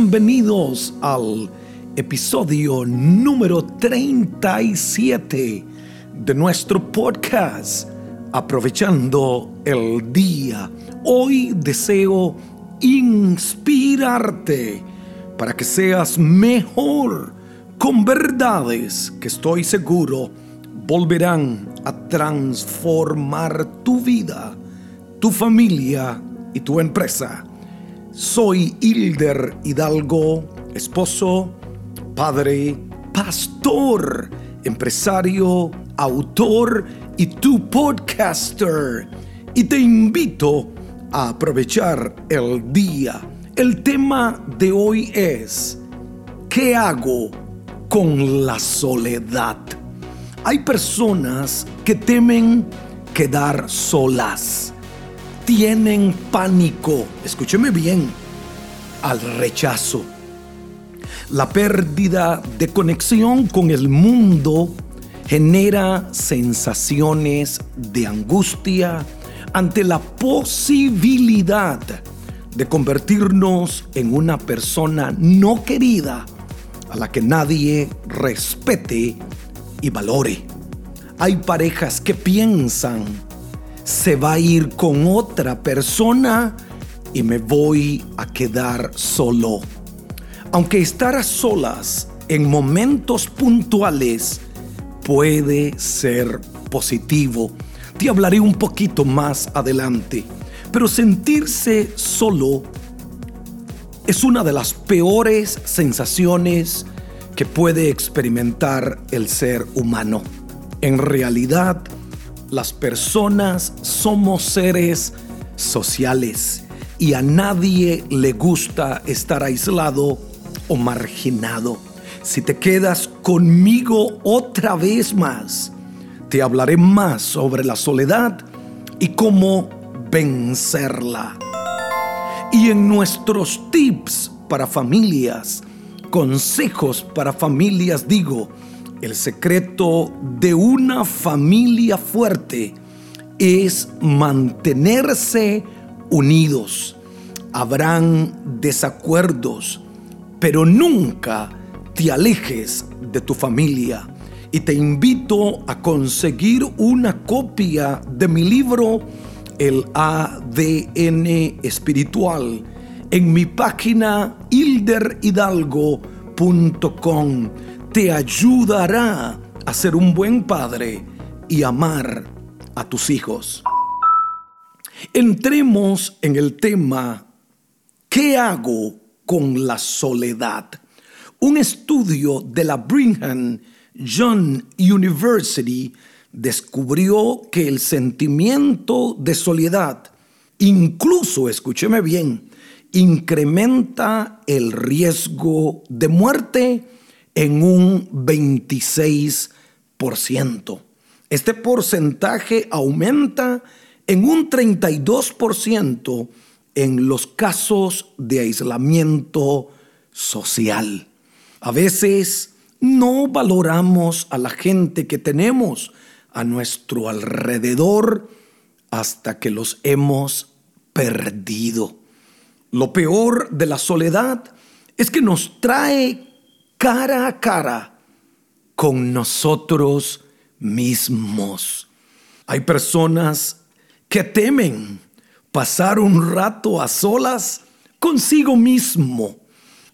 bienvenidos al episodio número 37 de nuestro podcast Aprovechando el Día. Hoy deseo inspirarte para que seas mejor con verdades que estoy seguro volverán a transformar tu vida, tu familia y tu empresa. Soy Hilder Hidalgo, esposo, padre, pastor, empresario, autor y tu podcaster. Y te invito a aprovechar el día. El tema de hoy es, ¿qué hago con la soledad? Hay personas que temen quedar solas tienen pánico, escúcheme bien, al rechazo. La pérdida de conexión con el mundo genera sensaciones de angustia ante la posibilidad de convertirnos en una persona no querida a la que nadie respete y valore. Hay parejas que piensan se va a ir con otra persona y me voy a quedar solo. Aunque estar a solas en momentos puntuales puede ser positivo. Te hablaré un poquito más adelante. Pero sentirse solo es una de las peores sensaciones que puede experimentar el ser humano. En realidad, las personas somos seres sociales y a nadie le gusta estar aislado o marginado. Si te quedas conmigo otra vez más, te hablaré más sobre la soledad y cómo vencerla. Y en nuestros tips para familias, consejos para familias, digo, el secreto de una familia fuerte es mantenerse unidos. Habrán desacuerdos, pero nunca te alejes de tu familia. Y te invito a conseguir una copia de mi libro El ADN Espiritual en mi página hilderhidalgo.com te ayudará a ser un buen padre y amar a tus hijos. Entremos en el tema ¿Qué hago con la soledad? Un estudio de la Brigham Young University descubrió que el sentimiento de soledad, incluso, escúcheme bien, incrementa el riesgo de muerte en un 26%. Este porcentaje aumenta en un 32% en los casos de aislamiento social. A veces no valoramos a la gente que tenemos a nuestro alrededor hasta que los hemos perdido. Lo peor de la soledad es que nos trae cara a cara con nosotros mismos. Hay personas que temen pasar un rato a solas consigo mismo.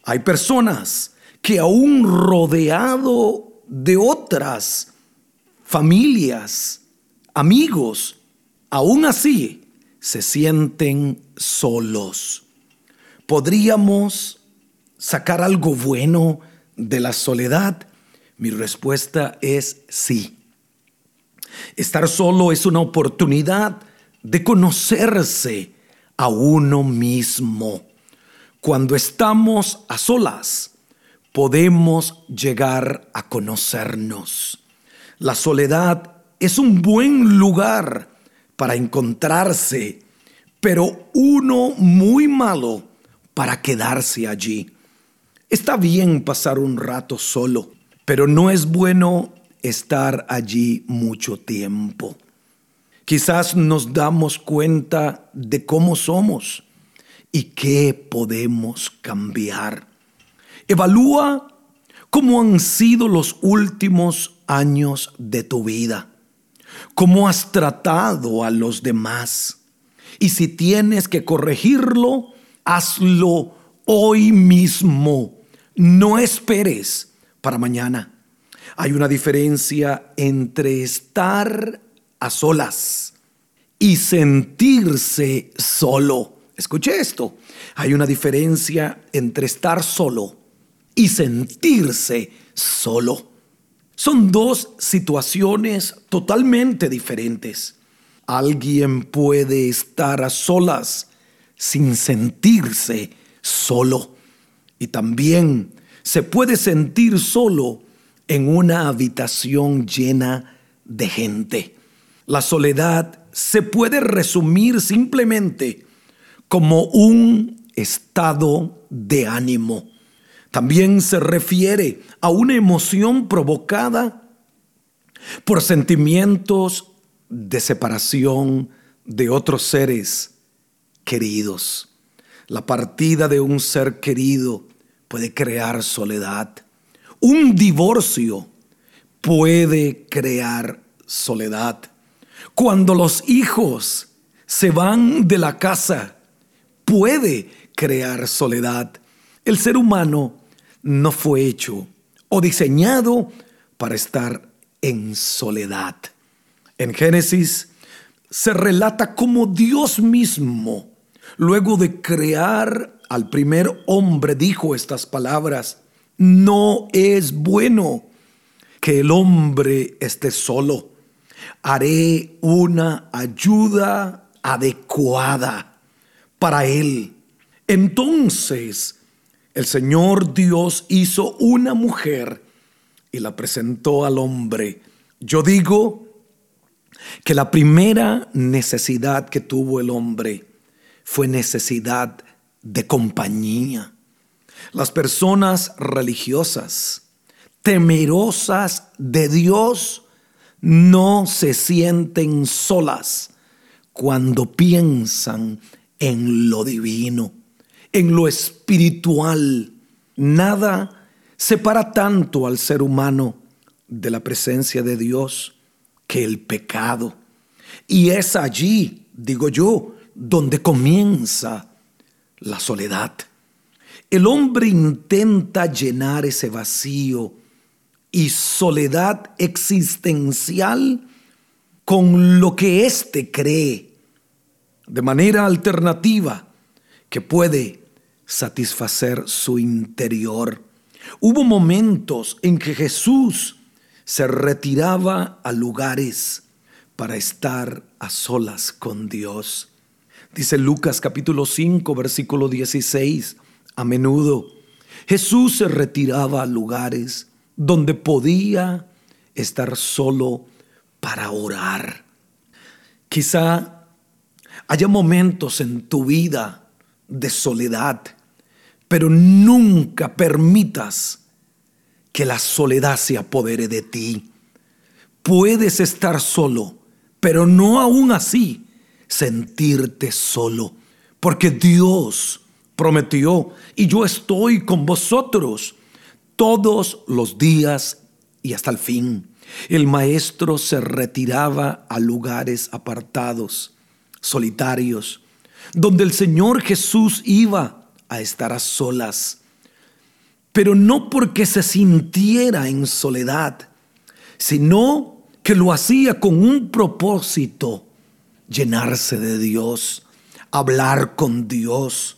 Hay personas que aún rodeado de otras familias, amigos, aún así se sienten solos. ¿Podríamos sacar algo bueno de la soledad? Mi respuesta es sí. Estar solo es una oportunidad de conocerse a uno mismo. Cuando estamos a solas, podemos llegar a conocernos. La soledad es un buen lugar para encontrarse, pero uno muy malo para quedarse allí. Está bien pasar un rato solo, pero no es bueno estar allí mucho tiempo. Quizás nos damos cuenta de cómo somos y qué podemos cambiar. Evalúa cómo han sido los últimos años de tu vida, cómo has tratado a los demás. Y si tienes que corregirlo, hazlo hoy mismo. No esperes para mañana. Hay una diferencia entre estar a solas y sentirse solo. Escuche esto. Hay una diferencia entre estar solo y sentirse solo. Son dos situaciones totalmente diferentes. Alguien puede estar a solas sin sentirse solo. Y también se puede sentir solo en una habitación llena de gente. La soledad se puede resumir simplemente como un estado de ánimo. También se refiere a una emoción provocada por sentimientos de separación de otros seres queridos. La partida de un ser querido puede crear soledad. Un divorcio puede crear soledad. Cuando los hijos se van de la casa, puede crear soledad. El ser humano no fue hecho o diseñado para estar en soledad. En Génesis se relata cómo Dios mismo, luego de crear al primer hombre, dijo estas palabras, no es bueno que el hombre esté solo. Haré una ayuda adecuada para él. Entonces el Señor Dios hizo una mujer y la presentó al hombre. Yo digo que la primera necesidad que tuvo el hombre fue necesidad de compañía. Las personas religiosas, temerosas de Dios, no se sienten solas cuando piensan en lo divino, en lo espiritual. Nada separa tanto al ser humano de la presencia de Dios que el pecado. Y es allí, digo yo, donde comienza la soledad. El hombre intenta llenar ese vacío y soledad existencial con lo que éste cree, de manera alternativa, que puede satisfacer su interior. Hubo momentos en que Jesús se retiraba a lugares para estar a solas con Dios. Dice Lucas capítulo 5 versículo 16, a menudo Jesús se retiraba a lugares donde podía estar solo para orar. Quizá haya momentos en tu vida de soledad, pero nunca permitas que la soledad se apodere de ti. Puedes estar solo, pero no aún así sentirte solo, porque Dios prometió, y yo estoy con vosotros todos los días y hasta el fin. El maestro se retiraba a lugares apartados, solitarios, donde el Señor Jesús iba a estar a solas pero no porque se sintiera en soledad, sino que lo hacía con un propósito, llenarse de Dios, hablar con Dios.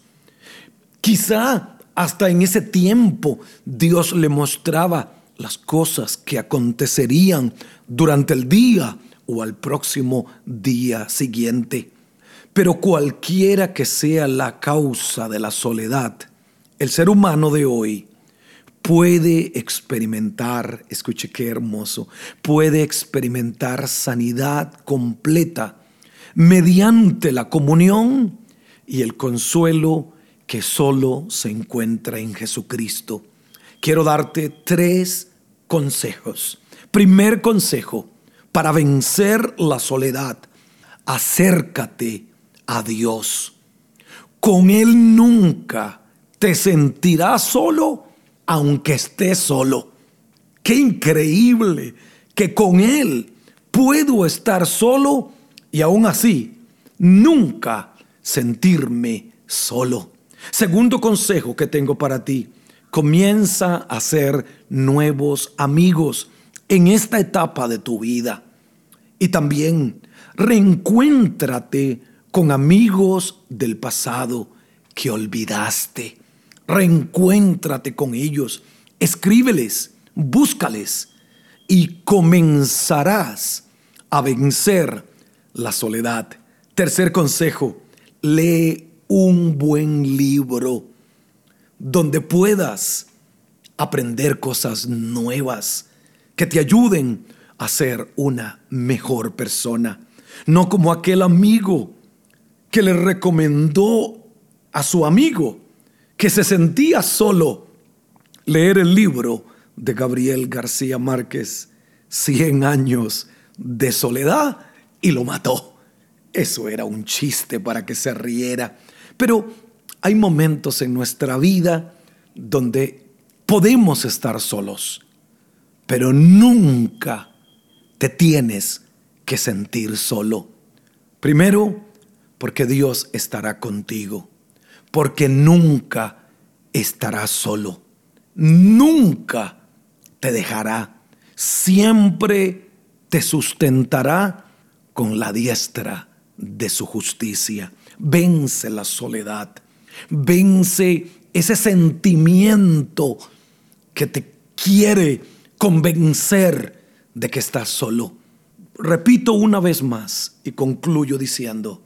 Quizá hasta en ese tiempo Dios le mostraba las cosas que acontecerían durante el día o al próximo día siguiente. Pero cualquiera que sea la causa de la soledad, el ser humano de hoy puede experimentar, escuche qué hermoso, puede experimentar sanidad completa mediante la comunión y el consuelo que solo se encuentra en Jesucristo. Quiero darte tres consejos. Primer consejo, para vencer la soledad, acércate a Dios. Con Él nunca te sentirás solo aunque esté solo. Qué increíble que con Él puedo estar solo y aún así nunca sentirme solo. Segundo consejo que tengo para ti, comienza a hacer nuevos amigos en esta etapa de tu vida. Y también reencuéntrate con amigos del pasado que olvidaste. Reencuéntrate con ellos, escríbeles, búscales y comenzarás a vencer la soledad. Tercer consejo, lee un buen libro donde puedas aprender cosas nuevas que te ayuden a ser una mejor persona. No como aquel amigo que le recomendó a su amigo que se sentía solo leer el libro de Gabriel García Márquez, Cien años de soledad, y lo mató. Eso era un chiste para que se riera. Pero hay momentos en nuestra vida donde podemos estar solos, pero nunca te tienes que sentir solo. Primero, porque Dios estará contigo, porque nunca estarás solo, nunca te dejará, siempre te sustentará con la diestra de su justicia. Vence la soledad, vence ese sentimiento que te quiere convencer de que estás solo. Repito una vez más y concluyo diciendo,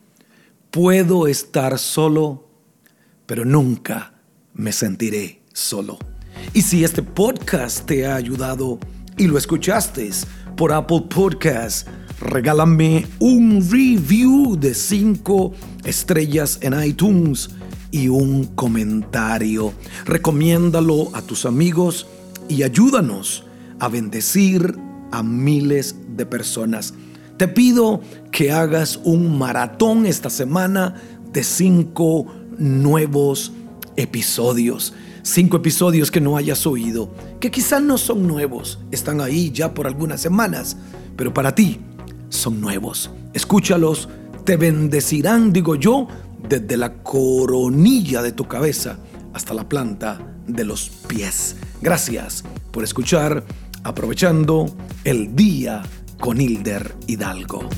puedo estar solo, pero nunca me sentiré solo. Y si este podcast te ha ayudado y lo escuchaste por Apple Podcasts, regálame un review de 5 estrellas en iTunes y un comentario. Recomiéndalo a tus amigos y ayúdanos a bendecir a miles de personas. Te pido que hagas un maratón esta semana de cinco nuevos episodios. Cinco episodios que no hayas oído, que quizás no son nuevos, están ahí ya por algunas semanas, pero para ti son nuevos. Escúchalos, te bendecirán, digo yo, desde la coronilla de tu cabeza hasta la planta de los pies. Gracias por escuchar aprovechando el día con Hilder Hidalgo.